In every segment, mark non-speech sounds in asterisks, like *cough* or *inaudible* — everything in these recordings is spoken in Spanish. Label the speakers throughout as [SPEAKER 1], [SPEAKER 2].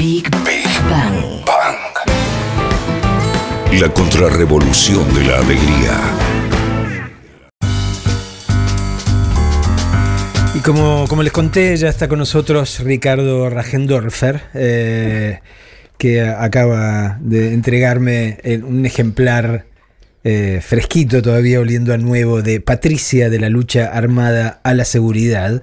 [SPEAKER 1] Big, Bang.
[SPEAKER 2] Bang. La contrarrevolución de la alegría.
[SPEAKER 3] Y como, como les conté, ya está con nosotros Ricardo Rajendorfer, eh, que acaba de entregarme un ejemplar eh, fresquito, todavía oliendo a nuevo, de Patricia de la lucha armada a la seguridad.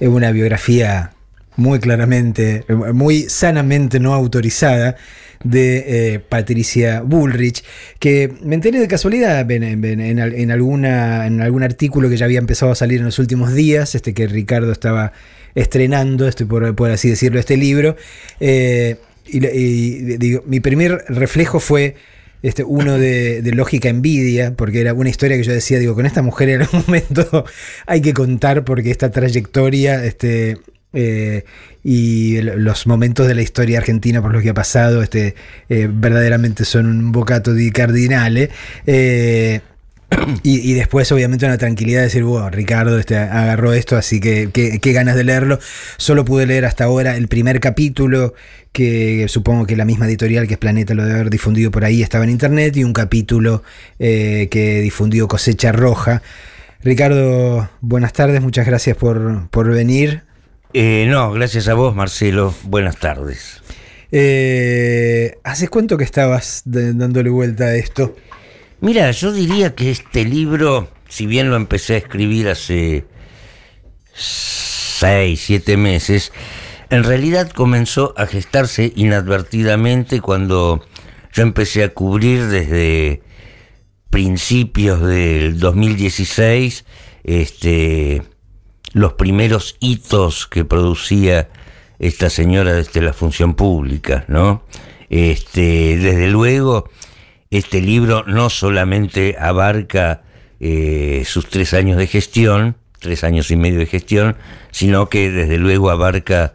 [SPEAKER 3] Es una biografía muy claramente, muy sanamente no autorizada de eh, Patricia Bullrich, que me enteré de casualidad en, en- en al- en alguna, en algún artículo que ya había empezado a salir en los últimos días, este que Ricardo estaba estrenando, este, por, por así decirlo, este libro. eh, y digo, mi primer reflejo fue este, uno de, de lógica envidia, porque era una historia que yo decía, digo, con esta mujer en algún momento *laughs* hay que contar porque esta trayectoria este, eh, y los momentos de la historia argentina por los que ha pasado este, eh, verdaderamente son un bocato di cardinale. eh, *clears throat* y, después, obviamente, una tranquilidad de decir, wow, Ricardo este, agarró esto, así que qué ganas de leerlo. Solo pude leer hasta ahora el primer capítulo, que supongo que la misma editorial que es Planeta lo debe haber difundido por ahí, estaba en internet, y un capítulo que difundió Cosecha Roja. Ricardo, buenas tardes, muchas gracias por, por venir.
[SPEAKER 4] Eh, no, gracias a vos, Marcelo. Buenas tardes.
[SPEAKER 3] Eh, ¿Hace cuánto que estabas de- dándole vuelta a esto?
[SPEAKER 4] Mira, yo diría que este libro, si bien lo empecé a escribir hace seis, siete meses, en realidad comenzó a gestarse inadvertidamente cuando yo empecé a cubrir desde principios del 2016 este, los primeros hitos que producía esta señora desde la función pública, ¿no? Este, desde luego, este libro no solamente abarca eh, sus tres años de gestión, tres años y medio de gestión, sino que desde luego abarca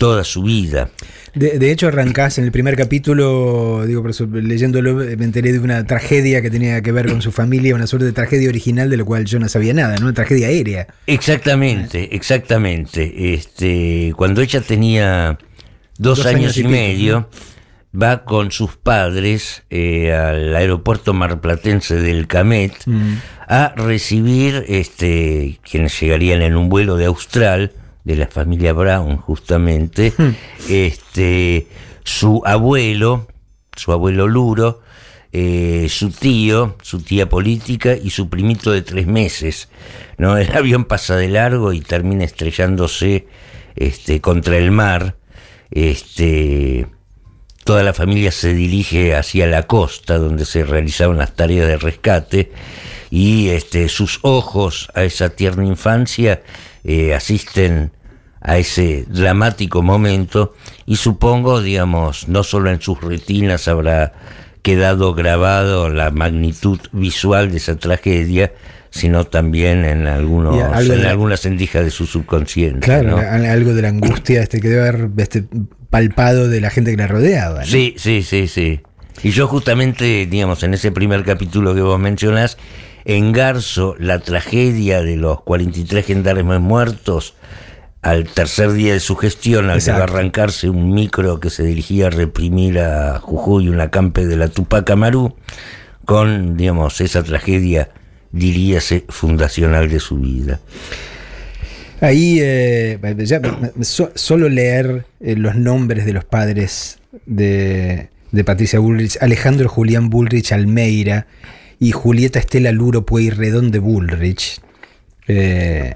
[SPEAKER 4] toda su vida.
[SPEAKER 3] De, de hecho, arrancás en el primer capítulo, digo, por eso, leyéndolo, me enteré de una tragedia que tenía que ver con su familia, una suerte de tragedia original de la cual yo no sabía nada, ¿no? Una tragedia aérea.
[SPEAKER 4] Exactamente, exactamente. Este, cuando ella tenía dos,
[SPEAKER 3] Dos
[SPEAKER 4] años,
[SPEAKER 3] años y
[SPEAKER 4] y
[SPEAKER 3] pico,
[SPEAKER 4] medio, va con sus padres eh, al aeropuerto marplatense del Camet
[SPEAKER 3] Mm.
[SPEAKER 4] a recibir este, quienes llegarían en un vuelo de Austral, de la familia Brown justamente, *laughs*
[SPEAKER 3] Hmm.
[SPEAKER 4] este, su abuelo, su abuelo Luro, eh, su tío, su tía política y su primito de tres meses. ¿no? *laughs* El avión pasa de largo y termina estrellándose este, contra el mar. Este, toda la familia se dirige hacia la costa donde se realizaban las tareas de rescate y este, sus ojos a esa tierna infancia eh, asisten a ese dramático momento y supongo, digamos, no solo en sus retinas habrá quedado grabado la magnitud visual de esa tragedia, sino también en, algunos, en
[SPEAKER 3] de-
[SPEAKER 4] algunas endijas de su subconsciente.
[SPEAKER 3] Claro,
[SPEAKER 4] ¿no?
[SPEAKER 3] al- algo de la angustia este, que debe haber este, palpado de la gente que la rodeaba. ¿no?
[SPEAKER 4] Sí, sí, sí, sí. Y yo justamente, digamos, en ese primer capítulo que vos mencionás, engarzo la tragedia de los 43 gendarmes muertos al tercer día de su gestión, al que va a
[SPEAKER 3] Exacto.
[SPEAKER 4] arrancarse un micro que se dirigía a reprimir a Jujuy, un acampe de la Tupac Amaru, con, digamos, esa tragedia, diríase, fundacional de su vida.
[SPEAKER 3] Ahí, eh, ya, so- solo leer eh, los nombres de los padres de, de Patricia Bullrich, Alejandro Julián Bullrich Almeida y Julieta Estela Luro Pueyrredón de Bullrich, eh,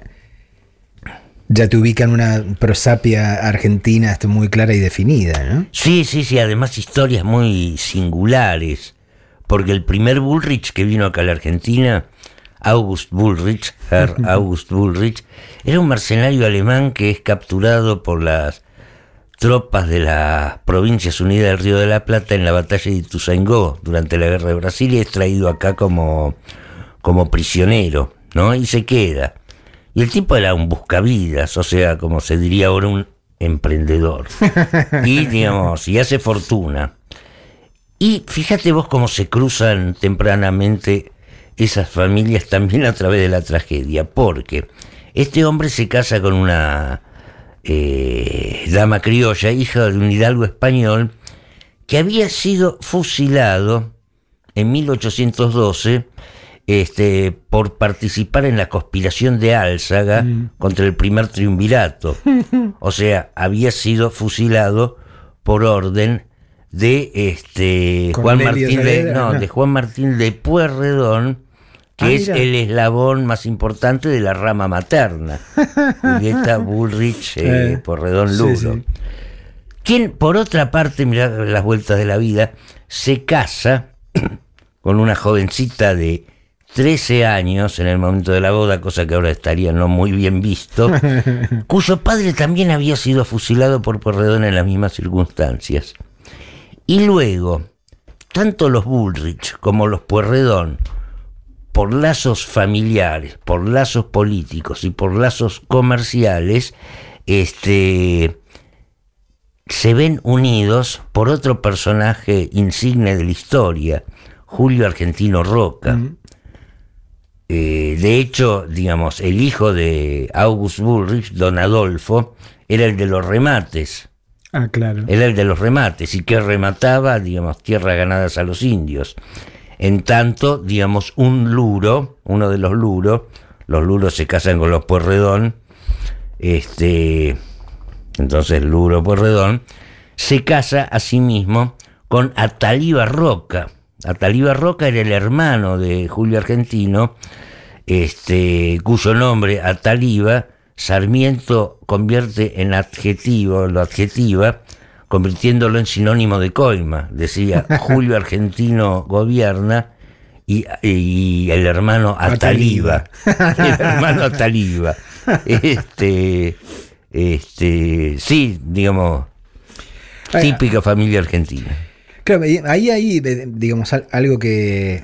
[SPEAKER 3] ya te ubican una prosapia argentina muy clara y definida, ¿no?
[SPEAKER 4] Sí, sí, sí, además historias muy singulares, porque el primer Bullrich que vino acá a la Argentina, August Bullrich, Herr *laughs* August Bullrich, era un mercenario alemán que es capturado por las tropas de las Provincias Unidas del Río de la Plata en la batalla de Ituzaingó durante la Guerra de Brasil y es traído acá como, como prisionero, ¿no? Y se queda. Y el tipo era un buscavidas, o sea, como se diría ahora, un emprendedor. *laughs* Y, digamos, y hace fortuna. Y fíjate vos cómo se cruzan tempranamente esas familias también a través de la tragedia, porque este hombre se casa con una eh, dama criolla, hija de un hidalgo español, que había sido fusilado en 1812 este, por participar en la conspiración de Álzaga
[SPEAKER 3] Mm.
[SPEAKER 4] contra el primer triunvirato. O sea, había sido fusilado por orden de este Juan Martín de, no,
[SPEAKER 3] no.
[SPEAKER 4] de Juan Martín de Pueyrredón, que
[SPEAKER 3] Ah,
[SPEAKER 4] es
[SPEAKER 3] mira.
[SPEAKER 4] el eslabón más importante de la rama materna. *laughs* Julieta Bullrich eh,
[SPEAKER 3] Eh, sí, sí.
[SPEAKER 4] Quien, por otra parte, mirá las vueltas de la vida, se casa *clears throat* con una jovencita de 13 años en el momento de la boda, cosa que ahora estaría no muy bien visto, *laughs* cuyo padre también había sido fusilado por Pueyrredón en las mismas circunstancias. Y luego, tanto los Bullrich como los Pueyrredón, por lazos familiares, por lazos políticos y por lazos comerciales, este, se ven unidos por otro personaje insigne de la historia, Julio Argentino Roca. Eh, de hecho, digamos, el hijo de August Bullrich, don Adolfo, era el de los remates.
[SPEAKER 3] Ah, claro.
[SPEAKER 4] Era el de los remates y que remataba, digamos, tierras ganadas a los indios. En tanto, digamos, un luro, uno de los luros, los luros se casan con los puerredón, este, entonces Luro Pueyrredón, se casa a sí mismo con Ataliba Roca. Ataliba Roca era el hermano de Julio Argentino, este, cuyo nombre Ataliba Sarmiento convierte en adjetivo, lo adjetiva, convirtiéndolo en sinónimo de coima. Decía *laughs* Julio Argentino gobierna y, y el hermano Ataliba. El hermano Ataliba. Este, este, sí, digamos, típica familia argentina.
[SPEAKER 3] Claro, ahí hay, digamos, al- algo que,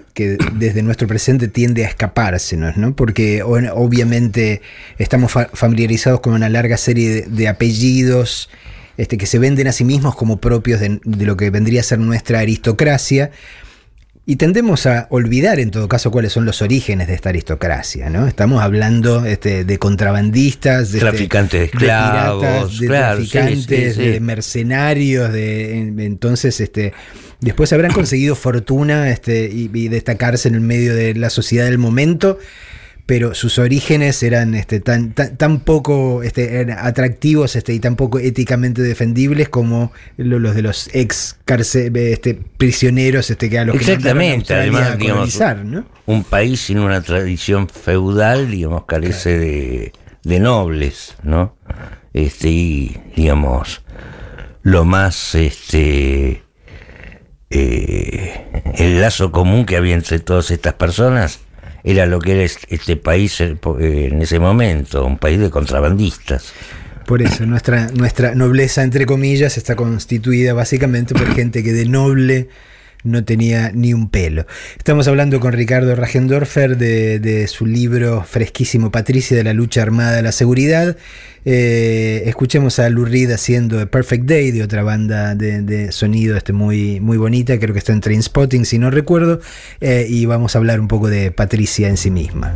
[SPEAKER 3] desde nuestro presente tiende a escapársenos, ¿no? Porque obviamente estamos fa- familiarizados con una larga serie de, apellidos este, que se venden a sí mismos como propios de lo que vendría a ser nuestra aristocracia. Y tendemos a olvidar en todo caso cuáles son los orígenes de esta aristocracia, ¿no? Estamos hablando este, de contrabandistas, de, este,
[SPEAKER 4] Traficantes de
[SPEAKER 3] de
[SPEAKER 4] esclavos,
[SPEAKER 3] piratas, de
[SPEAKER 4] claro,
[SPEAKER 3] traficantes,
[SPEAKER 4] sí, sí.
[SPEAKER 3] de mercenarios, de en- entonces este después habrán conseguido fortuna este, y, y destacarse en el medio de la sociedad del momento, pero sus orígenes eran este, tan, tan, tan poco este, atractivos este, y tan poco éticamente defendibles como lo- los de los ex cárcel, este, prisioneros este, que a los
[SPEAKER 4] Exactamente, además,
[SPEAKER 3] a
[SPEAKER 4] digamos, un país sin una tradición feudal, digamos, carece de, de nobles, ¿no? Este, y, digamos, lo más, este, eh, el lazo común que había entre todas estas personas era lo que era es- este país en ese momento, un país de contrabandistas.
[SPEAKER 3] Por eso, nuestra, nuestra nobleza, entre comillas, está constituida básicamente por gente que de noble no tenía ni un pelo. Estamos hablando con Ricardo Ragendorfer de, de su libro fresquísimo Patricia de la lucha armada a la seguridad. Eh, escuchemos a Lou Reed haciendo A Perfect Day de otra banda de, de sonido este muy, muy bonita, creo que está en Trainspotting si no recuerdo, eh, y vamos a hablar un poco de Patricia en sí misma.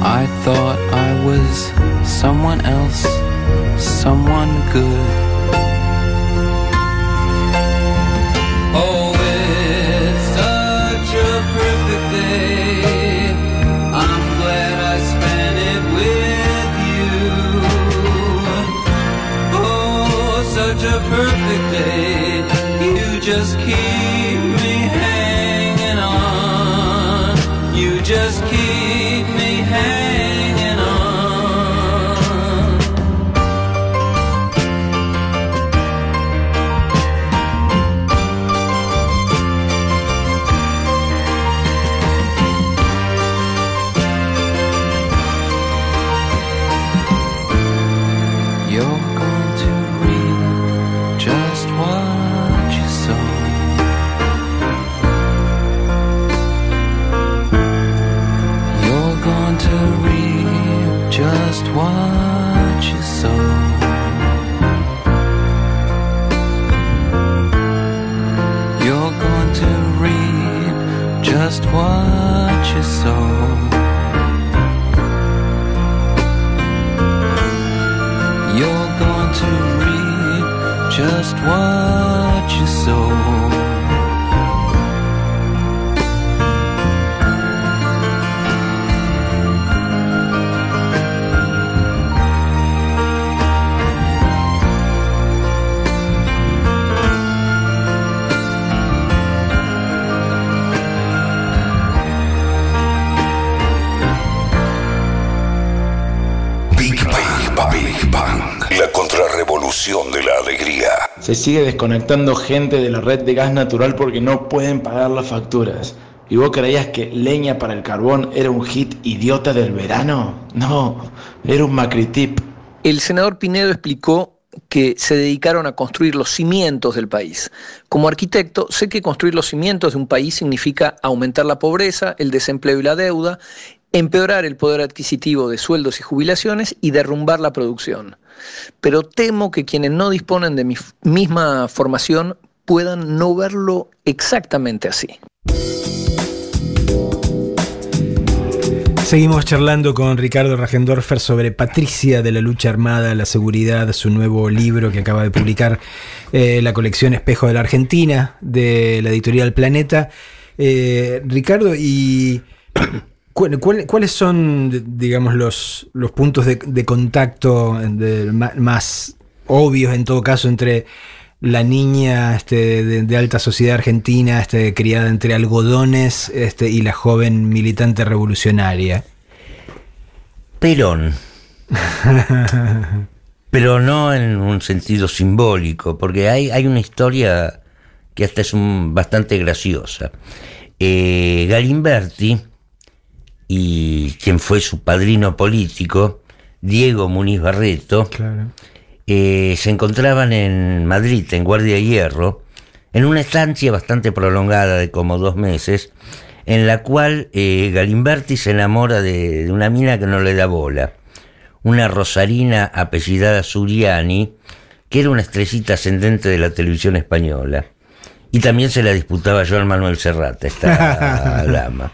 [SPEAKER 1] I thought I was someone else, someone good.
[SPEAKER 5] Se sigue desconectando gente de la red de gas natural porque no pueden pagar las facturas. ¿Y vos creías que leña para el carbón era un hit idiota del verano? No, era un macritip.
[SPEAKER 6] El senador Pinedo explicó que se dedicaron a construir los cimientos del país. Como arquitecto, sé que construir los cimientos de un país significa aumentar la pobreza, el desempleo y la deuda, empeorar el poder adquisitivo de sueldos y jubilaciones y derrumbar la producción. Pero temo que quienes no disponen de mi misma formación puedan no verlo exactamente así.
[SPEAKER 3] Seguimos charlando con Ricardo Ragendorfer sobre Patricia de la lucha armada, la seguridad, su nuevo libro que acaba de publicar eh, la colección Espejo de la Argentina de la editorial Planeta. Eh, Ricardo, ¿y cuáles son, digamos, los, los puntos de, contacto más obvios en todo caso entre la niña este, de, alta sociedad argentina, este, criada entre algodones, este, y la joven militante revolucionaria.
[SPEAKER 4] Perón. *laughs* Pero no en un sentido simbólico, porque hay, hay una historia que hasta es bastante graciosa. Eh, Galimberti y quien fue su padrino político, Diego Muniz Barreto,
[SPEAKER 3] Claro.
[SPEAKER 4] eh, se encontraban en Madrid, en Guardia de Hierro, en una estancia bastante prolongada de como dos meses, en la cual eh, Galimberti se enamora de, de una mina que no le da bola, una rosarina apellidada Suriani, que era una estrellita ascendente de la televisión española. Y también se la disputaba Joan Manuel Serrata, esta *laughs* dama.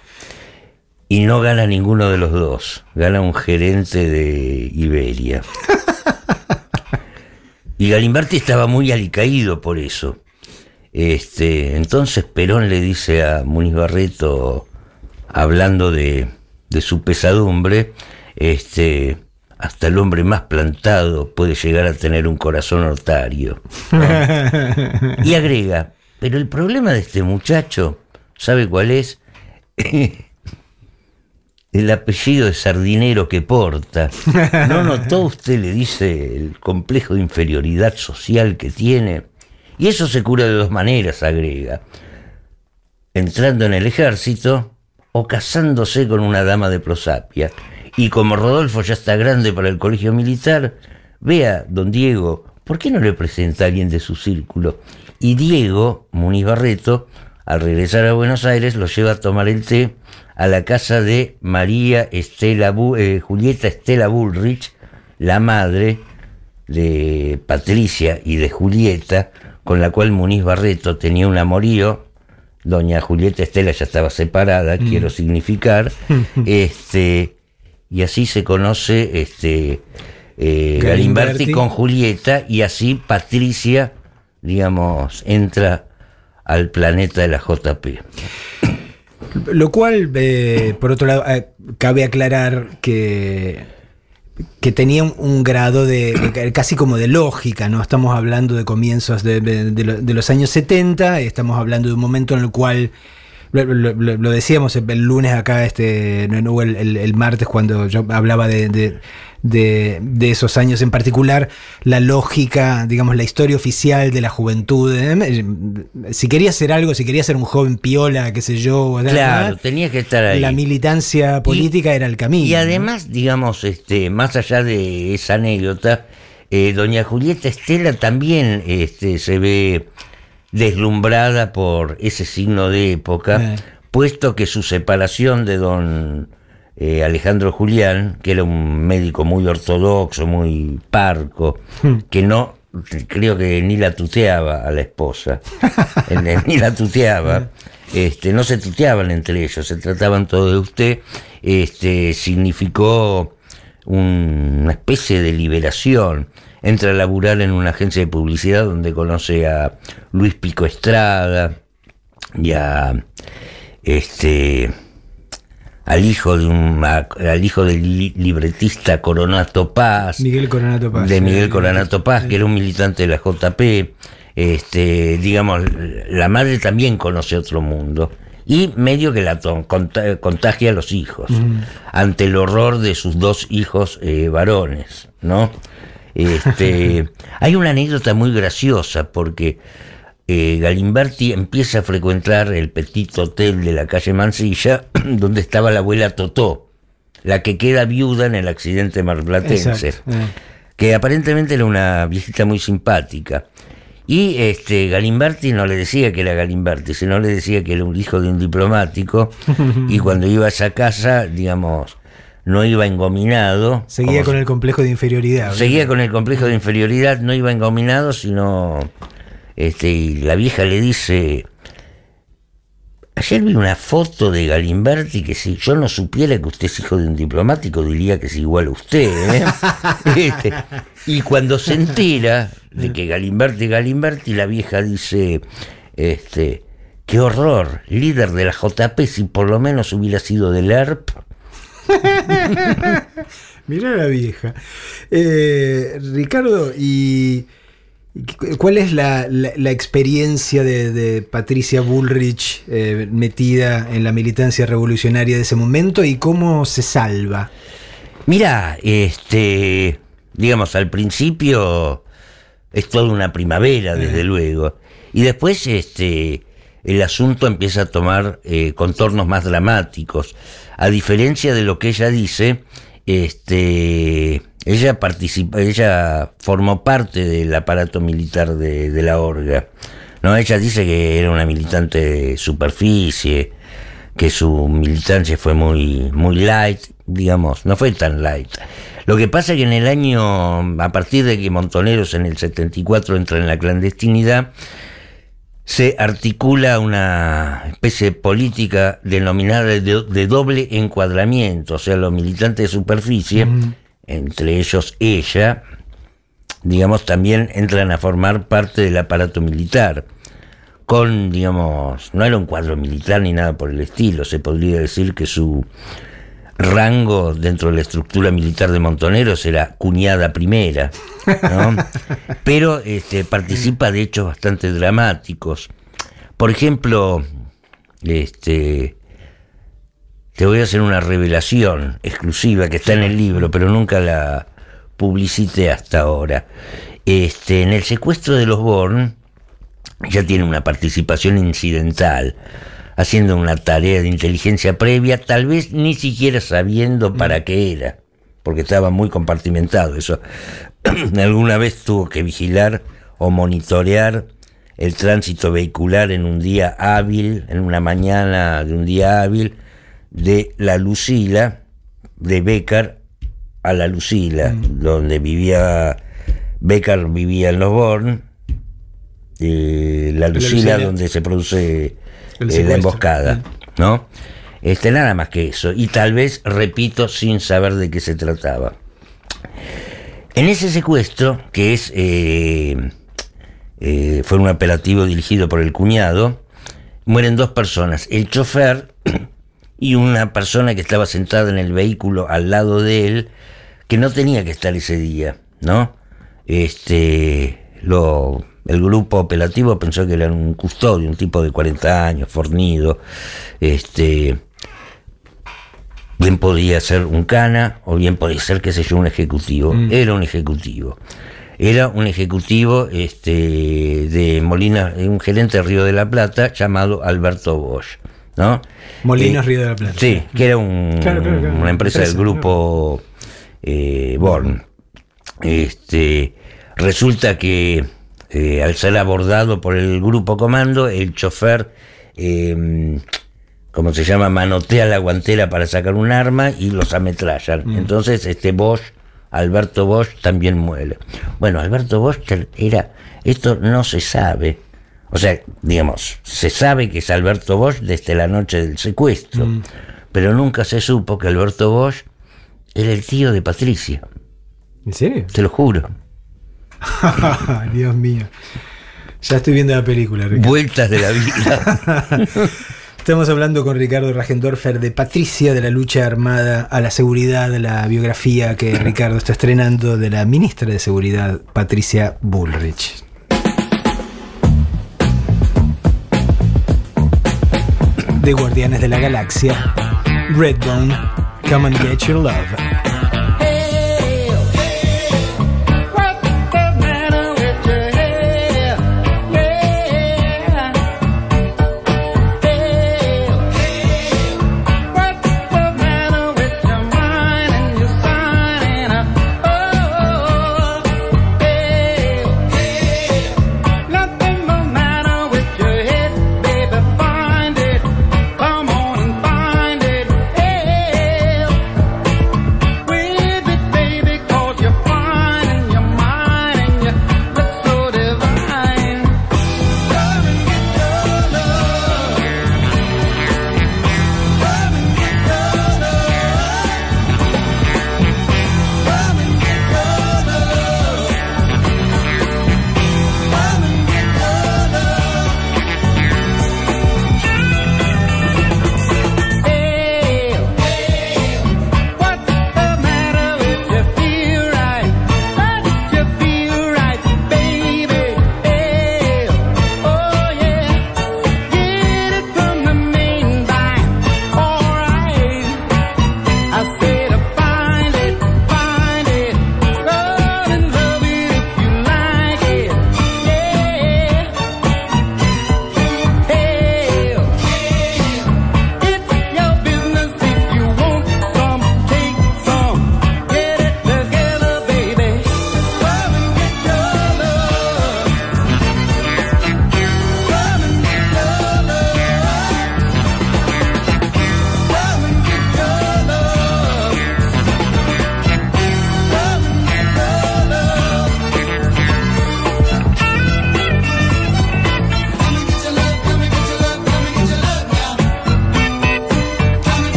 [SPEAKER 4] Y no gana ninguno de los dos, gana un gerente de Iberia. *laughs* Y Galimberti estaba muy alicaído por eso. Este, entonces Perón le dice a Muniz Barreto, hablando de, de su pesadumbre, este, hasta el hombre más plantado puede llegar a tener un corazón hortario. *laughs* Y agrega, pero el problema de este muchacho, ¿sabe cuál es? *laughs* el apellido de sardinero que porta. ¿No notó usted, le dice, el complejo de inferioridad social que tiene? Y eso se cura de dos maneras, agrega. Entrando en el ejército o casándose con una dama de prosapia. Y como Rodolfo ya está grande para el colegio militar, vea, don Diego, ¿por qué no le presenta a alguien de su círculo? Y Diego, Muniz Barreto, al regresar a Buenos Aires, lo lleva a tomar el té a la casa de María Estela eh, Julieta Estela Bullrich, la madre de Patricia y de Julieta, con la cual Muniz Barreto tenía un amorío. Doña Julieta Estela ya estaba separada, quiero significar. *laughs* este, y así se conoce este, eh.
[SPEAKER 3] Galimberti
[SPEAKER 4] con Julieta, y así Patricia, digamos, entra al planeta de la JP.
[SPEAKER 3] Lo cual, eh, por otro lado, eh, cabe aclarar que, que tenía un, grado de, casi como de lógica, ¿no? Estamos hablando de comienzos de, de- de lo- de los años 70, estamos hablando de un momento en el cual, lo, decíamos el lunes acá, este, no, el martes cuando yo hablaba de, de- esos años en particular, la lógica, digamos, la historia oficial de la juventud. ¿eh? Si quería hacer algo, si quería ser un joven piola, qué sé yo.
[SPEAKER 4] Claro, tenía que estar ahí.
[SPEAKER 3] la militancia política era el camino.
[SPEAKER 4] Y
[SPEAKER 3] ¿no?
[SPEAKER 4] además, digamos, este, más allá de esa anécdota, eh, doña Julieta Estela también este, se ve deslumbrada por ese signo de época,
[SPEAKER 3] Eh.
[SPEAKER 4] puesto que su separación de don eh, Alejandro Julián, que era un médico muy ortodoxo, muy parco,
[SPEAKER 3] Hmm.
[SPEAKER 4] que no, creo que ni la tuteaba a la esposa, *laughs* ni la tuteaba, este, no se tuteaban entre ellos, se trataban todo de usted, este, significó un- una especie de liberación. Entra a laburar en una agencia de publicidad donde conoce a Luis Pico Estrada y a este al hijo de un a- al hijo del li- libretista Coronato Paz
[SPEAKER 3] Miguel Coronato Paz.
[SPEAKER 4] de Miguel
[SPEAKER 3] Eh,
[SPEAKER 4] Coronato Paz, que era un militante de la JP. Este, digamos, la madre también conoce otro mundo. Y medio que la contagia a los hijos, ante el horror de sus dos hijos eh, varones, ¿no? Este, *laughs* hay una anécdota muy graciosa porque eh, Galimberti empieza a frecuentar el Petit Hotel de la calle Mansilla, *clears throat* donde estaba la abuela Totó, la que queda viuda en el accidente marplatense
[SPEAKER 3] Exacto, eh.
[SPEAKER 4] que aparentemente era una viejita muy simpática. Y este Galimberti no le decía que era Galimberti, sino le decía que era un hijo de un diplomático. *laughs* y cuando iba a esa casa, digamos, no iba engominado.
[SPEAKER 3] Seguía con el complejo de inferioridad.
[SPEAKER 4] Seguía con el complejo de inferioridad, no iba engominado, sino. Este, y la vieja le dice. Ayer vi una foto de Galimberti que si yo no supiera que usted es hijo de un diplomático, diría que es igual a usted. ¿eh? *laughs* Este, y cuando se entera de que Galimberti Galimberti, la vieja dice: este, Qué horror, líder de la JP, si por lo menos hubiera sido del ERP. *laughs*
[SPEAKER 3] Mirá la vieja. Eh, Ricardo, ¿y cuál es la, la- la experiencia de, de Patricia Bullrich eh, metida en la militancia revolucionaria de ese momento y cómo se salva?
[SPEAKER 4] Mira, este, digamos, al principio es toda una primavera, desde luego. Y después, este, el asunto empieza a tomar eh, contornos más dramáticos. A diferencia de lo que ella dice, este, ella participa, ella formó parte del aparato militar de, de la Orga. No, ella dice que era una militante de superficie, que su militancia fue muy, muy light, digamos, no fue tan light. Lo que pasa es que en el año, a partir de que Montoneros en el 74 entra en la clandestinidad, se articula una especie de política denominada de, doble encuadramiento, o sea, los militantes de superficie, entre ellos ella, digamos, también entran a formar parte del aparato militar con, digamos, no era un cuadro militar ni nada por el estilo, se podría decir que su rango dentro de la estructura militar de Montoneros era cuñada primera, ¿no? *laughs* pero este, participa de hechos bastante dramáticos. Por ejemplo, este, te voy a hacer una revelación exclusiva que está en el libro, pero nunca la publicité hasta ahora. Este, en el secuestro de los Born, ya tiene una participación incidental. haciendo una tarea de inteligencia previa, tal vez ni siquiera sabiendo para qué era, porque estaba muy compartimentado eso. *clears throat* Alguna vez tuvo que vigilar o monitorear el tránsito vehicular en un día hábil, en una mañana de un día hábil, de la Lucila, de Becar a la Lucila, donde vivía, Becar vivía en Los Born, eh, la Lucila
[SPEAKER 3] Lucila.
[SPEAKER 4] donde se produce eh, la emboscada, ¿no? Este, nada más que eso. Y tal vez, repito, sin saber de qué se trataba. En ese secuestro, que es eh, eh, fue un apelativo dirigido por el cuñado, mueren dos personas, el chofer y una persona que estaba sentada en el vehículo al lado de él, que no tenía que estar ese día, ¿no? Este, lo, el grupo apelativo pensó que era un custodio, un tipo de 40 años, fornido, este, bien podía ser un cana o bien podía ser, qué sé yo, un ejecutivo. Era un ejecutivo. Era un ejecutivo este, de Molina, un gerente de Río de la Plata llamado Alberto Bosch. ¿No?
[SPEAKER 3] Molinos
[SPEAKER 4] Eh,
[SPEAKER 3] Río de la Plata.
[SPEAKER 4] Sí, que era un-
[SPEAKER 3] Claro, claro, claro.
[SPEAKER 4] una empresa del grupo eh, Born. Este, resulta que eh, al ser abordado por el grupo comando, el chofer, eh, ¿cómo se llama? Manotea la guantera para sacar un arma y los ametrallan.
[SPEAKER 3] Mm.
[SPEAKER 4] Entonces, este Bosch, Alberto Bosch, también muere. Bueno, Alberto Bosch era, esto no se sabe. O sea, digamos, se sabe que es Alberto Bosch desde la noche del secuestro,
[SPEAKER 3] Mm.
[SPEAKER 4] pero nunca se supo que Alberto Bosch era el tío de Patricia,
[SPEAKER 3] ¿En serio?
[SPEAKER 4] te lo juro. *laughs*
[SPEAKER 3] Dios mío. Ya estoy viendo la película, Ricardo.
[SPEAKER 4] Vueltas de la vida. *laughs*
[SPEAKER 3] Estamos hablando con Ricardo Ragendorfer de Patricia de la lucha armada a la seguridad, la biografía que Ricardo está estrenando de la ministra de Seguridad, Patricia Bullrich. De Guardianes de la Galaxia, Redbone, Come and Get Your Love.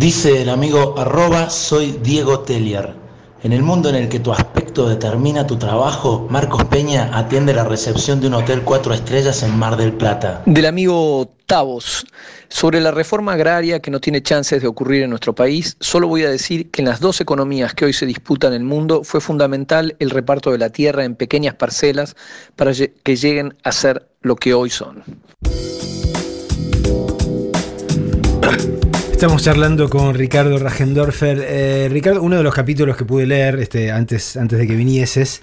[SPEAKER 5] Dice el amigo arroba soy Diego Tellier. En el mundo en el que tu aspecto determina tu trabajo, Marcos Peña atiende la recepción de un hotel cuatro estrellas en Mar del Plata.
[SPEAKER 6] Del amigo Tavos, sobre la reforma agraria que no tiene chances de ocurrir en nuestro país, solo voy a decir que en las dos economías que hoy se disputan en el mundo fue fundamental el reparto de la tierra en pequeñas parcelas para que lleguen a ser lo que hoy son. *coughs*
[SPEAKER 3] Estamos charlando con Ricardo Rajendorfer. Eh, Ricardo, uno de los capítulos que pude leer este, antes, antes de que vinieses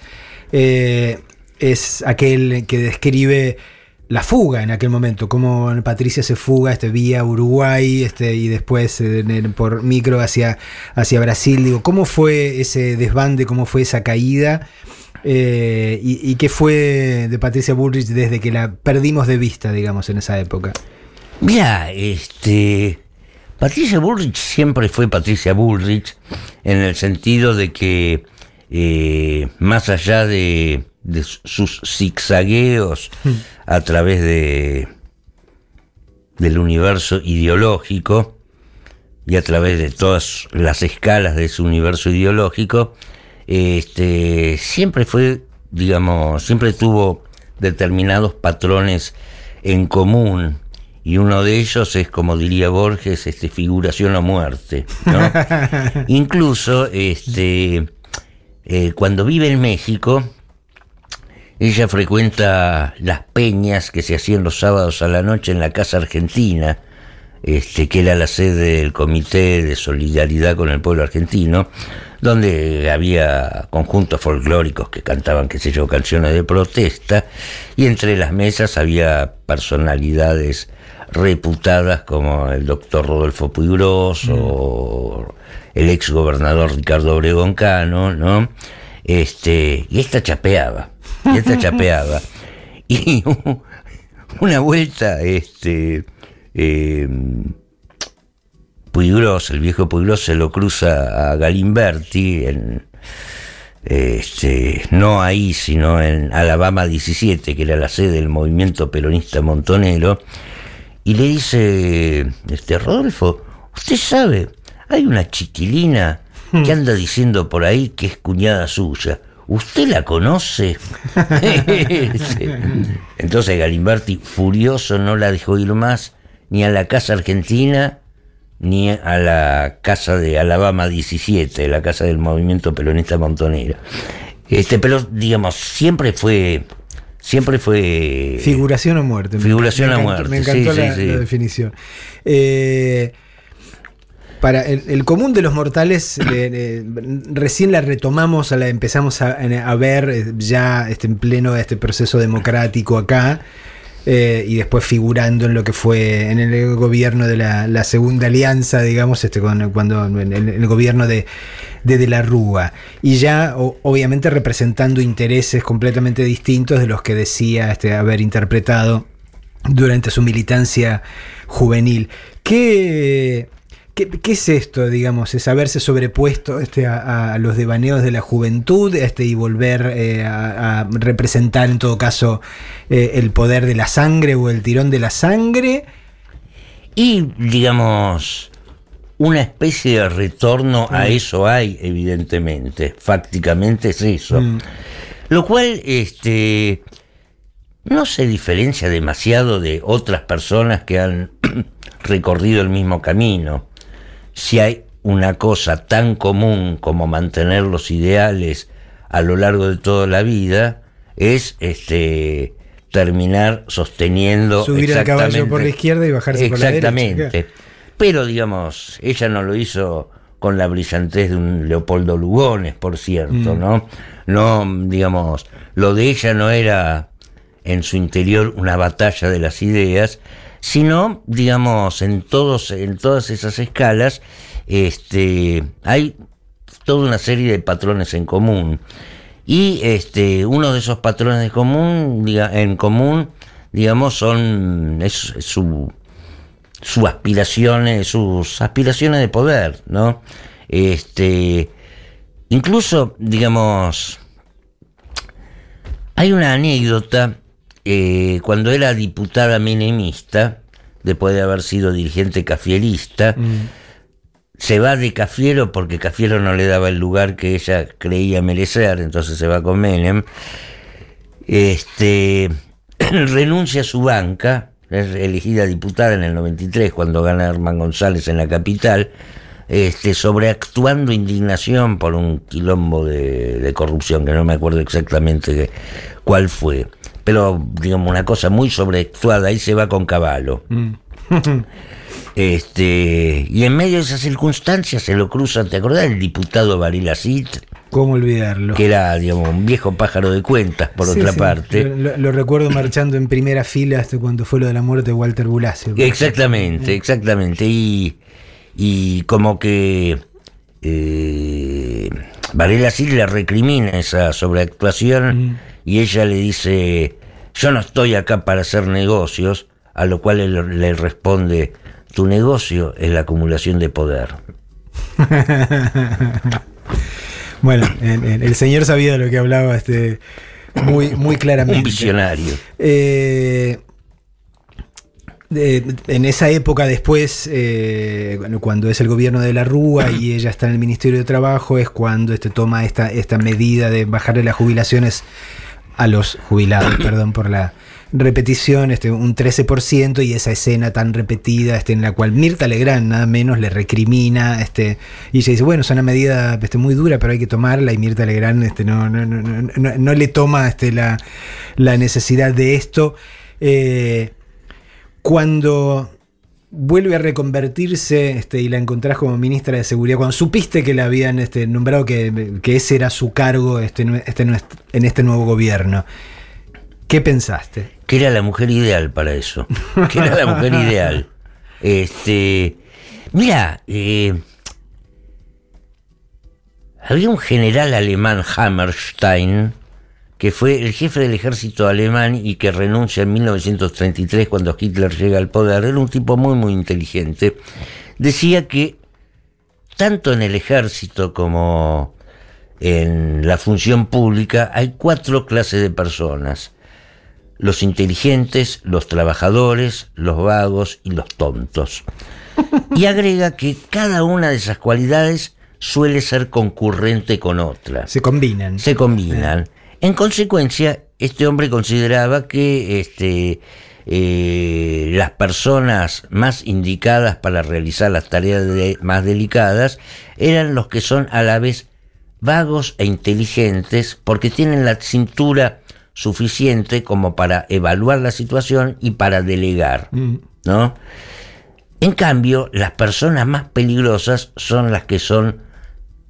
[SPEAKER 3] eh, es aquel que describe la fuga en aquel momento, cómo Patricia se fuga este, vía Uruguay este, y después eh, por micro hacia, hacia Brasil. Digo, ¿cómo fue ese desbande, cómo fue esa caída? y, y, qué fue de Patricia Bullrich desde que la perdimos de vista, digamos, en esa época?
[SPEAKER 4] Mira, este Patricia Bullrich siempre fue Patricia Bullrich en el sentido de que eh, más allá de, sus zigzagueos a través de del universo ideológico y a través de todas las escalas de su universo ideológico, este, siempre fue, digamos, siempre tuvo determinados patrones en común y uno de ellos es, como diría Borges, este, figuración o muerte. *laughs* Incluso este, eh, cuando vive en México, ella frecuenta las peñas que se hacían los sábados a la noche en la Casa Argentina, este, que era la sede del Comité de Solidaridad con el Pueblo Argentino, donde había conjuntos folclóricos que cantaban, qué sé yo, canciones de protesta, y entre las mesas había personalidades reputadas como el doctor Rodolfo Puigros mm. o el ex gobernador Ricardo Obregón Cano, ¿no? Este, y esta chapeaba, y esta *laughs* chapeaba. Y *laughs* una vuelta, este, eh, Puigros, el viejo Puigros, se lo cruza a Galimberti en, este, no ahí, sino en Alabama 17, que era la sede del movimiento peronista montonero, y le dice, este Rodolfo, usted sabe, hay una chiquilina que hmm. anda diciendo por ahí que es cuñada suya. ¿Usted la conoce? *laughs* Entonces Galimberti, furioso, no la dejó ir más ni a la Casa Argentina ni a la Casa de Alabama 17, la Casa del Movimiento Peronista Montonero. Este, pero, digamos, siempre fue Siempre fue.
[SPEAKER 3] Figuración o muerte.
[SPEAKER 4] Figuración o muerte.
[SPEAKER 3] Me encantó la, definición. Eh, para el, común de los mortales, recién la retomamos, la empezamos a, ver eh, ya este, en pleno este proceso democrático acá. Eh, y después figurando en lo que fue en el gobierno de la, segunda alianza, digamos, este, cuando en el, gobierno de, de, la Rúa. Y ya obviamente representando intereses completamente distintos de los que decía este, haber interpretado durante su militancia juvenil. ¿Qué, ¿Qué, es esto, digamos? Es haberse sobrepuesto este, a, los devaneos de la juventud este, y volver eh, a, representar en todo caso eh, el poder de la sangre o el tirón de la sangre.
[SPEAKER 4] Y, digamos, una especie de retorno a mm. eso hay, evidentemente. Fácticamente es eso. Mm. Lo cual, este, no se diferencia demasiado de otras personas que han *clears throat* recorrido el mismo camino si hay una cosa tan común como mantener los ideales a lo largo de toda la vida, es este terminar sosteniendo
[SPEAKER 3] subir el caballo por la izquierda y bajarse por la derecha.
[SPEAKER 4] Exactamente. Pero digamos, ella no lo hizo con la brillantez de un Leopoldo Lugones, por cierto, mm. ¿no? No, digamos, lo de ella no era en su interior una batalla de las ideas, sino, digamos, en, todos, en todas esas escalas este, hay toda una serie de patrones en común. Y este, uno de esos patrones de común, en común, digamos, son su, su aspiraciones, sus aspiraciones de poder, ¿no? Este, incluso, digamos, hay una anécdota eh, cuando era diputada menemista, después de haber sido dirigente cafielista, mm. se va de Cafiero porque Cafiero no le daba el lugar que ella creía merecer, entonces se va con Menem. Este, *clears throat* renuncia a su banca, es elegida diputada en el 93 cuando gana Herman González en la capital, este, sobreactuando indignación por un quilombo de, de corrupción, que no me acuerdo exactamente cuál fue. Pero, digamos, una cosa muy sobreactuada, ahí se va con caballo. *laughs* Este, y en medio de esas circunstancias se lo cruza, ¿te acordás? El diputado Varela Cid,
[SPEAKER 3] ¿Cómo olvidarlo?
[SPEAKER 4] que era, digamos, un viejo pájaro de cuentas, por
[SPEAKER 3] Sí,
[SPEAKER 4] otra
[SPEAKER 3] sí.
[SPEAKER 4] parte.
[SPEAKER 3] Lo, recuerdo marchando en primera fila hasta cuando fue lo de la muerte de Walter Bulacio.
[SPEAKER 4] Exactamente, exactamente. Y, y como que eh, Varela le recrimina esa sobreactuación y ella le dice, yo no estoy acá para hacer negocios, a lo cual él le responde, tu negocio es la acumulación de poder. *laughs*
[SPEAKER 3] Bueno, el, el- el señor sabía de lo que hablaba este, muy, muy claramente.
[SPEAKER 4] Un visionario.
[SPEAKER 3] Eh, de- en esa época después, eh, bueno, cuando es el gobierno de la Rúa y ella está en el Ministerio de Trabajo, es cuando este, toma esta, esta medida de bajarle las jubilaciones a los jubilados, perdón por la repetición, este, un 13%, y esa escena tan repetida este, en la cual Mirta Legrand nada menos le recrimina, este, y ella dice, bueno, es una medida este, muy dura, pero hay que tomarla, y Mirta Legrand este, no, no, no, no, no- le toma este, la, la necesidad de esto. Eh, cuando vuelve a reconvertirse este, y la encontrás como ministra de Seguridad, cuando supiste que la habían este, nombrado, que, que ese era su cargo este, nue- este, en este nuevo gobierno, ¿qué pensaste?
[SPEAKER 4] Que era la mujer ideal para eso. Que era la mujer ideal. Este. Mira, eh, había un general alemán, Hammerstein, que fue el jefe del ejército alemán y que renuncia en 1933 cuando Hitler llega al poder. Era un tipo muy, muy inteligente. Decía que tanto en el ejército como en la función pública hay cuatro clases de personas los inteligentes, los trabajadores, los vagos y los tontos. Y agrega que cada una de esas cualidades suele ser concurrente con otra.
[SPEAKER 3] Se combinan.
[SPEAKER 4] Se combinan. En consecuencia, este hombre consideraba que este, eh, las personas más indicadas para realizar las tareas de- más delicadas eran los que son a la vez vagos e inteligentes porque tienen la cintura suficiente como para evaluar la situación y para delegar, ¿no? En cambio, las personas más peligrosas son las que son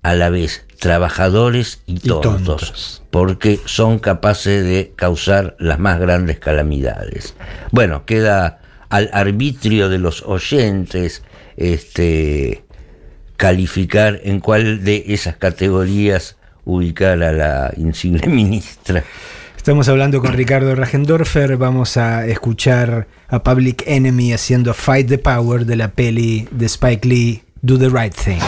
[SPEAKER 4] a la vez trabajadores y tontos,
[SPEAKER 3] tontos.
[SPEAKER 4] porque son capaces de causar las más grandes calamidades. Bueno, queda al arbitrio de los oyentes este, calificar en cuál de esas categorías ubicar a la insigne ministra.
[SPEAKER 3] Estamos hablando con Ricardo Ragendorfer. Vamos a escuchar a Public Enemy haciendo Fight the Power de la peli de Spike Lee, Do the Right Thing.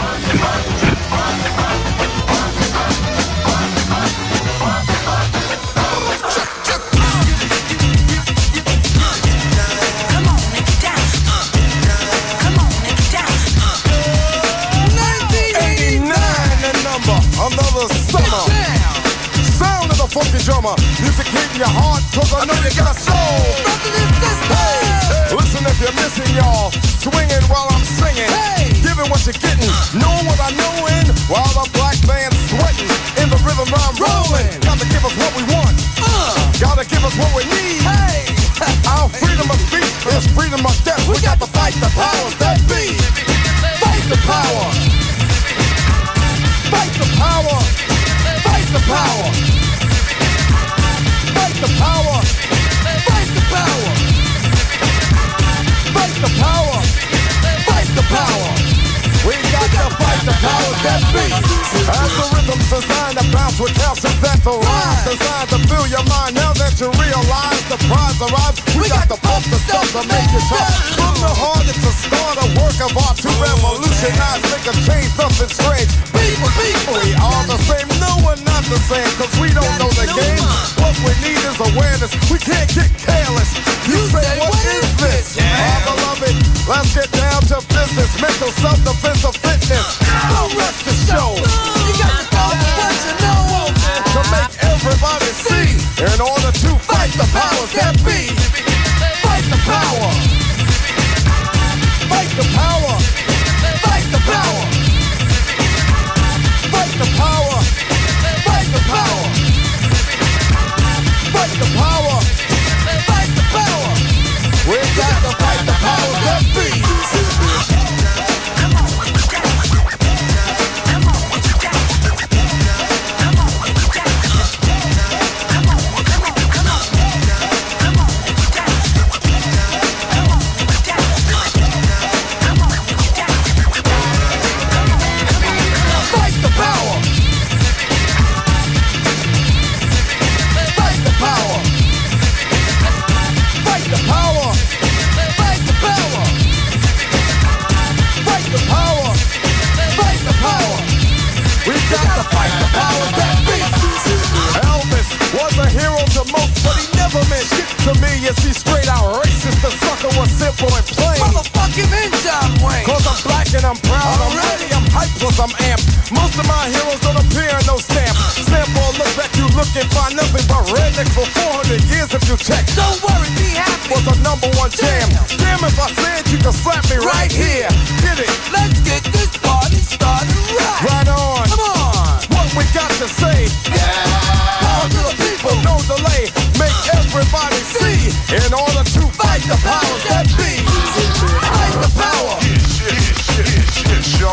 [SPEAKER 7] Funky drummer. Music hitting your heart, cause I know you got a soul. Hey, listen if you're missing, y'all. Swinging while I'm singing. Hey. Giving what you're getting. Knowing what I know in. While the black band's sweating. In the rhythm I'm rolling. Gotta give us what we want. Uh. Gotta give us what we need. Hey. *laughs* Our freedom of speech is freedom of death. We got to fight the powers that be. Fight the power. Fight the power. Fight the power. Fight the power. Fight the power. Fight the power. Fight the power. We got to fight the powers that be. As the rhythm's designed to bounce with calcium that the rhymes designed to fill your mind. Now that you realize the prize arrives, we, got, to pump the stuff to make it tough. From the heart, it's a start, a work of art to revolutionize, make a change, something strange. People, people, we are the same no one not the same, cause we don't know the game. What we need is awareness. We can't get careless. You, you say, say, what, what is, this? Yeah. My beloved, let's get down to business. Mental self-defense or fitness. Don't rush the show. You got to go with what you know. To make everybody see. In order to fight the powers that be. Fight the power. Fight the power. Fight the power.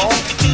[SPEAKER 7] Fight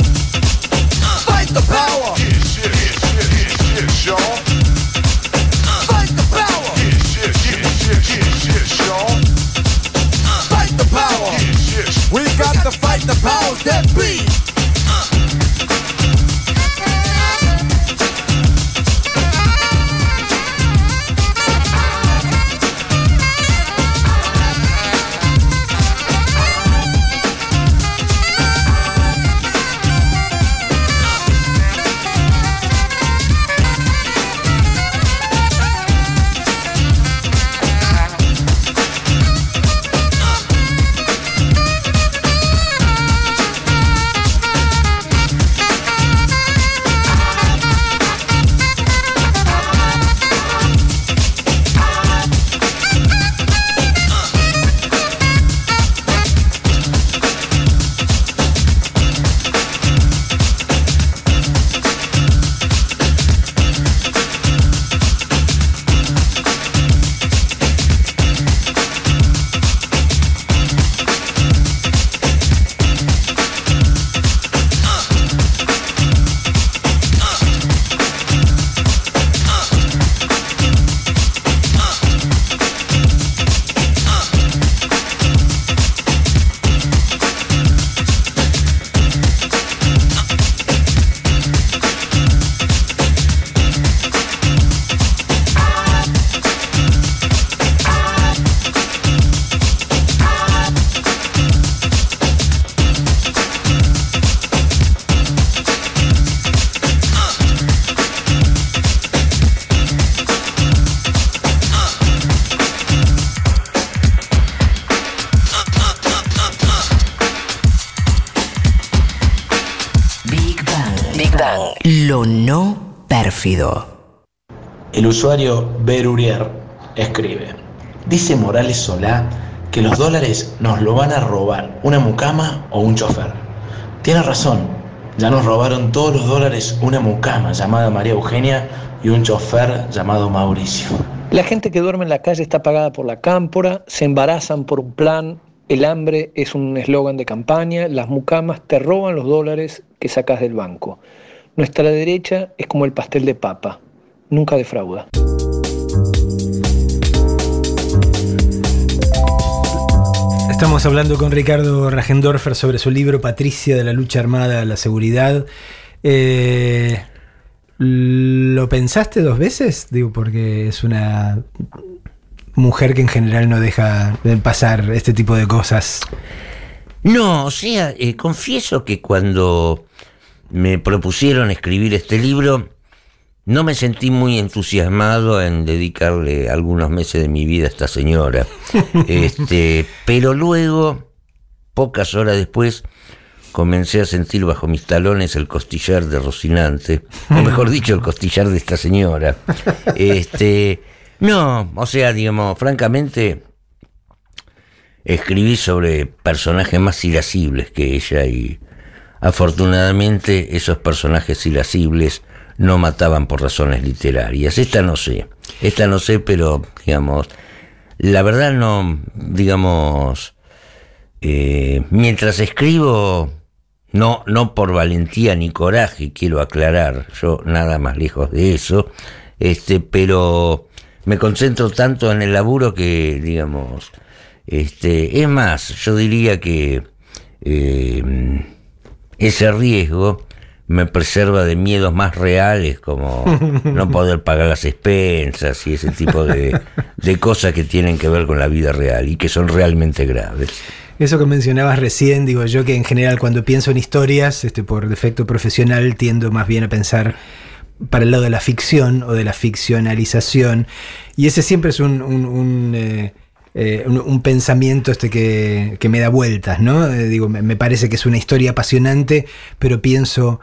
[SPEAKER 5] El usuario Berurier escribe, dice Morales Solá que los dólares nos lo van a robar una mucama o un chofer. Tiene razón, ya nos robaron todos los dólares una mucama llamada María Eugenia y un chofer llamado Mauricio.
[SPEAKER 6] La gente que duerme en la calle está pagada por la cámpora, se embarazan por un plan, el hambre es un eslogan de campaña, las mucamas te roban los dólares que sacas del banco. Nuestra derecha es como el pastel de papa, nunca defrauda.
[SPEAKER 3] Estamos hablando con Ricardo Ragendorfer sobre su libro Patricia de la lucha armada a la seguridad. Eh, ¿Lo pensaste dos veces? Digo, porque es una mujer que en general no deja de pasar este tipo de cosas.
[SPEAKER 4] No, o sea, eh, confieso que cuando me propusieron escribir este libro, no me sentí muy entusiasmado en dedicarle algunos meses de mi vida a esta señora. *laughs* este, pero luego, pocas horas después, comencé a sentir bajo mis talones el costillar de Rocinante, o mejor dicho, el costillar de esta señora. Este, no, o sea, digamos, francamente, escribí sobre personajes más irascibles que ella y afortunadamente esos personajes irascibles no mataban por razones literarias. Esta no sé, esta no sé, pero digamos, la verdad no, digamos, eh, mientras escribo, no, no por valentía ni coraje, quiero aclarar, yo nada más lejos de eso, este, pero me concentro tanto en el laburo que, digamos, este, es más, yo diría que eh, ese riesgo me preserva de miedos más reales como *laughs* no poder pagar las expensas y ese tipo de, de cosas que tienen que ver con la vida real y que son realmente graves.
[SPEAKER 3] Eso que mencionabas recién, digo yo que en general cuando pienso en historias, este, por defecto profesional, tiendo más bien a pensar para el lado de la ficción o de la ficcionalización. Y ese siempre es un, un- un, eh, eh, un, pensamiento este que, que me da vueltas, ¿no? Eh, digo, me, me parece que es una historia apasionante, pero pienso,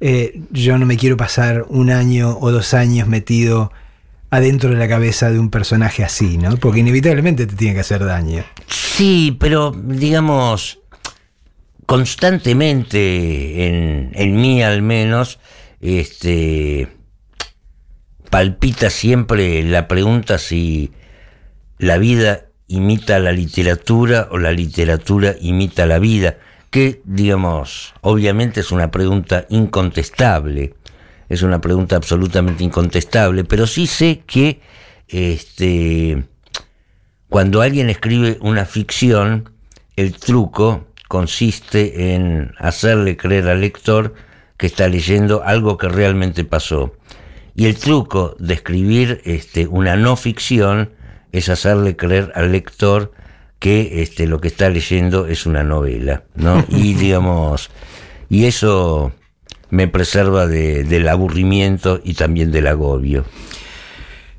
[SPEAKER 3] eh, yo no me quiero pasar un año o dos años metido adentro de la cabeza de un personaje así, ¿no? Porque inevitablemente te tiene que hacer daño.
[SPEAKER 4] Sí, pero digamos, constantemente en, en mí al menos, este palpita siempre la pregunta si la vida imita la literatura o la literatura imita la vida, que digamos, obviamente es una pregunta incontestable, es una pregunta absolutamente incontestable, pero sí sé que este cuando alguien escribe una ficción, el truco consiste en hacerle creer al lector que está leyendo algo que realmente pasó. Y el truco de escribir este, una no ficción es hacerle creer al lector que este, lo que está leyendo es una novela, ¿no? *laughs* Y digamos, y eso me preserva de- del aburrimiento y también del agobio.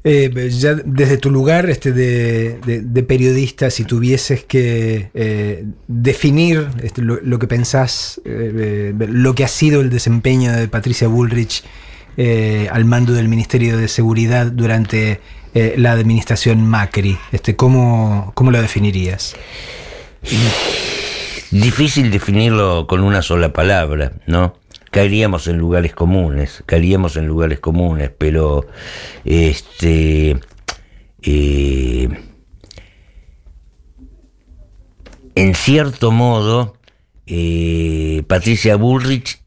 [SPEAKER 3] Eh, ya desde tu lugar este, de, de- de periodista, si tuvieses que eh, definir este, lo, lo que pensás, eh, lo que ha sido el desempeño de Patricia Bullrich al mando del Ministerio de Seguridad durante eh, la administración Macri, este, ¿cómo, ¿cómo lo definirías?
[SPEAKER 4] Difícil definirlo con una sola palabra, ¿no? Caeríamos en lugares comunes, caeríamos en lugares comunes, pero este eh, en cierto modo eh, Patricia Bullrich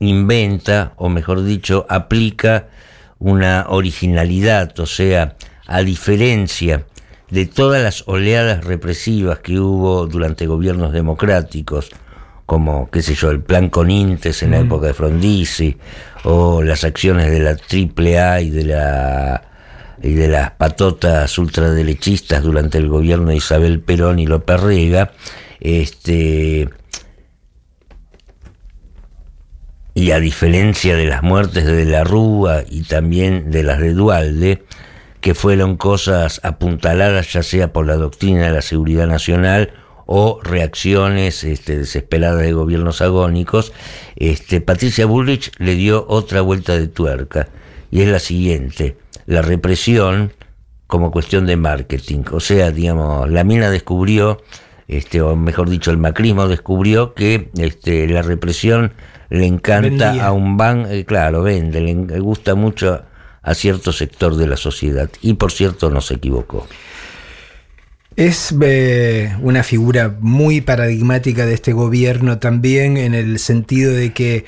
[SPEAKER 4] inventa, o mejor dicho, aplica una originalidad, o sea, a diferencia de todas las oleadas represivas que hubo durante gobiernos democráticos, como, qué sé yo, el plan Conintes en la época de Frondizi, o las acciones de la AAA y de la y de las patotas ultraderechistas durante el gobierno de Isabel Perón y López Rega, este y a diferencia de las muertes de la Rúa y también de las de Dualde, que fueron cosas apuntaladas ya sea por la doctrina de la seguridad nacional o reacciones este, desesperadas de gobiernos agónicos, este, Patricia Bullrich le dio otra vuelta de tuerca, y es la siguiente, la represión como cuestión de marketing. O sea, digamos, la mina descubrió, este, o mejor dicho, el macrismo descubrió que este, la represión le encanta
[SPEAKER 3] Vendía.
[SPEAKER 4] a un ban, eh, claro, vende, le gusta mucho a cierto sector de la sociedad. Y por cierto, no se equivocó.
[SPEAKER 3] Es eh, una figura muy paradigmática de este gobierno también en el sentido de que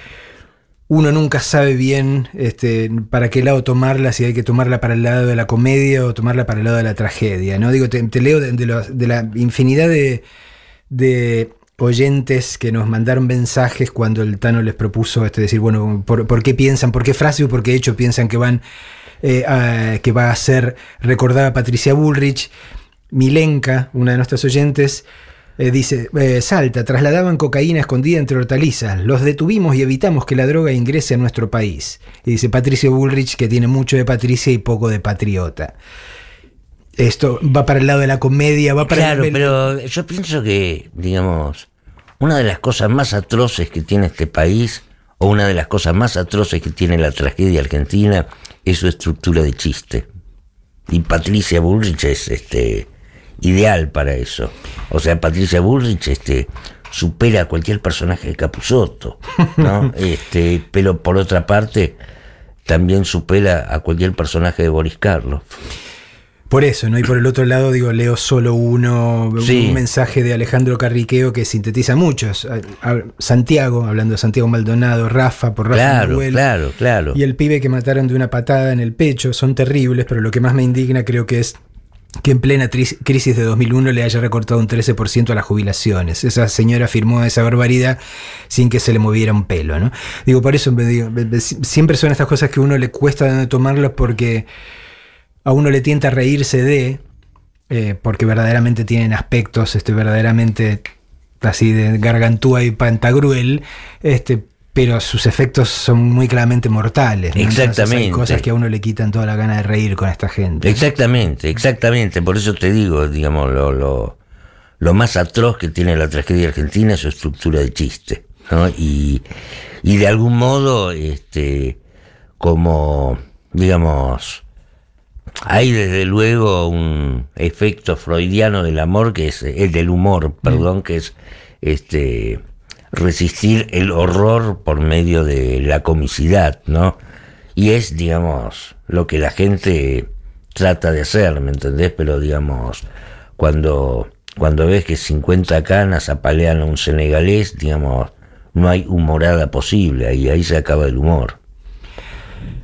[SPEAKER 3] uno nunca sabe bien este, para qué lado tomarla, si hay que tomarla para el lado de la comedia o tomarla para el lado de la tragedia. ¿no? Digo, te, te leo de, de los- de la infinidad de, de oyentes que nos mandaron mensajes cuando el Tano les propuso este, decir, bueno, por, por qué piensan, por qué frase o por qué hecho piensan que van eh, a- que va a ser recordada Patricia Bullrich. Milenka, una de nuestras oyentes, eh, dice, eh, Salta, trasladaban cocaína escondida entre hortalizas, los detuvimos y evitamos que la droga ingrese a nuestro país. Y dice Patricia Bullrich que tiene mucho de Patricia y poco de patriota. Esto va para el lado de la comedia, va para
[SPEAKER 4] Claro,
[SPEAKER 3] el...
[SPEAKER 4] pero yo pienso que, digamos, una de las cosas más atroces que tiene este país, o una de las cosas más atroces que tiene la tragedia argentina, es su estructura de chiste. Y Patricia Bullrich es este ideal para eso. O sea, Patricia Bullrich este supera a cualquier personaje de Capusotto, ¿no? *laughs* este, pero por otra parte también supera a cualquier personaje de Boris Karloff.
[SPEAKER 3] Por eso, ¿no? Y por el otro lado, digo, leo solo uno,
[SPEAKER 4] Sí.
[SPEAKER 3] un mensaje de Alejandro Carriqueo que sintetiza muchos. Santiago, hablando de Santiago Maldonado, Rafa, por Rafa
[SPEAKER 4] Claro,
[SPEAKER 3] Manuel,
[SPEAKER 4] claro, claro.
[SPEAKER 3] Y el pibe que mataron de una patada en el pecho, son terribles, pero lo que más me indigna creo que es que en plena crisis de 2001 le haya recortado un 13% a las jubilaciones. Esa señora firmó esa barbaridad sin que se le moviera un pelo, ¿no? Digo, por eso me digo, siempre son estas cosas que a uno le cuesta tomarlas porque a uno le tienta a reírse de, eh, porque verdaderamente tienen aspectos este, verdaderamente así de gargantúa y pantagruel, este, pero sus efectos son muy claramente mortales. ¿no? Entonces hay
[SPEAKER 4] Exactamente.
[SPEAKER 3] cosas que a uno le quitan toda la gana de reír con esta gente.
[SPEAKER 4] Exactamente, exactamente. Por eso te digo, digamos, lo, lo, lo más atroz que tiene la tragedia argentina es su estructura de chiste. ¿no? Y, y de algún modo, este, como, digamos, hay desde luego un efecto freudiano del amor, que es el del humor, perdón, que es este resistir el horror por medio de la comicidad, ¿no? Y es, digamos, lo que la gente trata de hacer, ¿me entendés? Pero, digamos, cuando, cuando ves que 50 canas apalean a un senegalés, digamos, no hay humorada posible, y ahí se acaba el humor.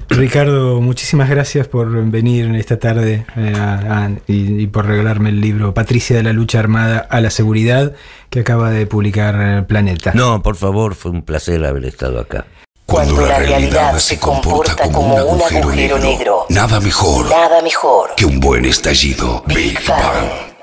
[SPEAKER 3] Ricardo, muchísimas gracias por venir esta tarde eh, a- a- y, y por regalarme el libro Patricia de la lucha armada a la seguridad que acaba de publicar eh, Planeta.
[SPEAKER 4] No, por favor, fue un placer haber estado acá.
[SPEAKER 8] Cuando la realidad se comporta como un agujero negro.
[SPEAKER 2] Nada mejor
[SPEAKER 8] Nada mejor.
[SPEAKER 2] que un buen estallido. Big Bang.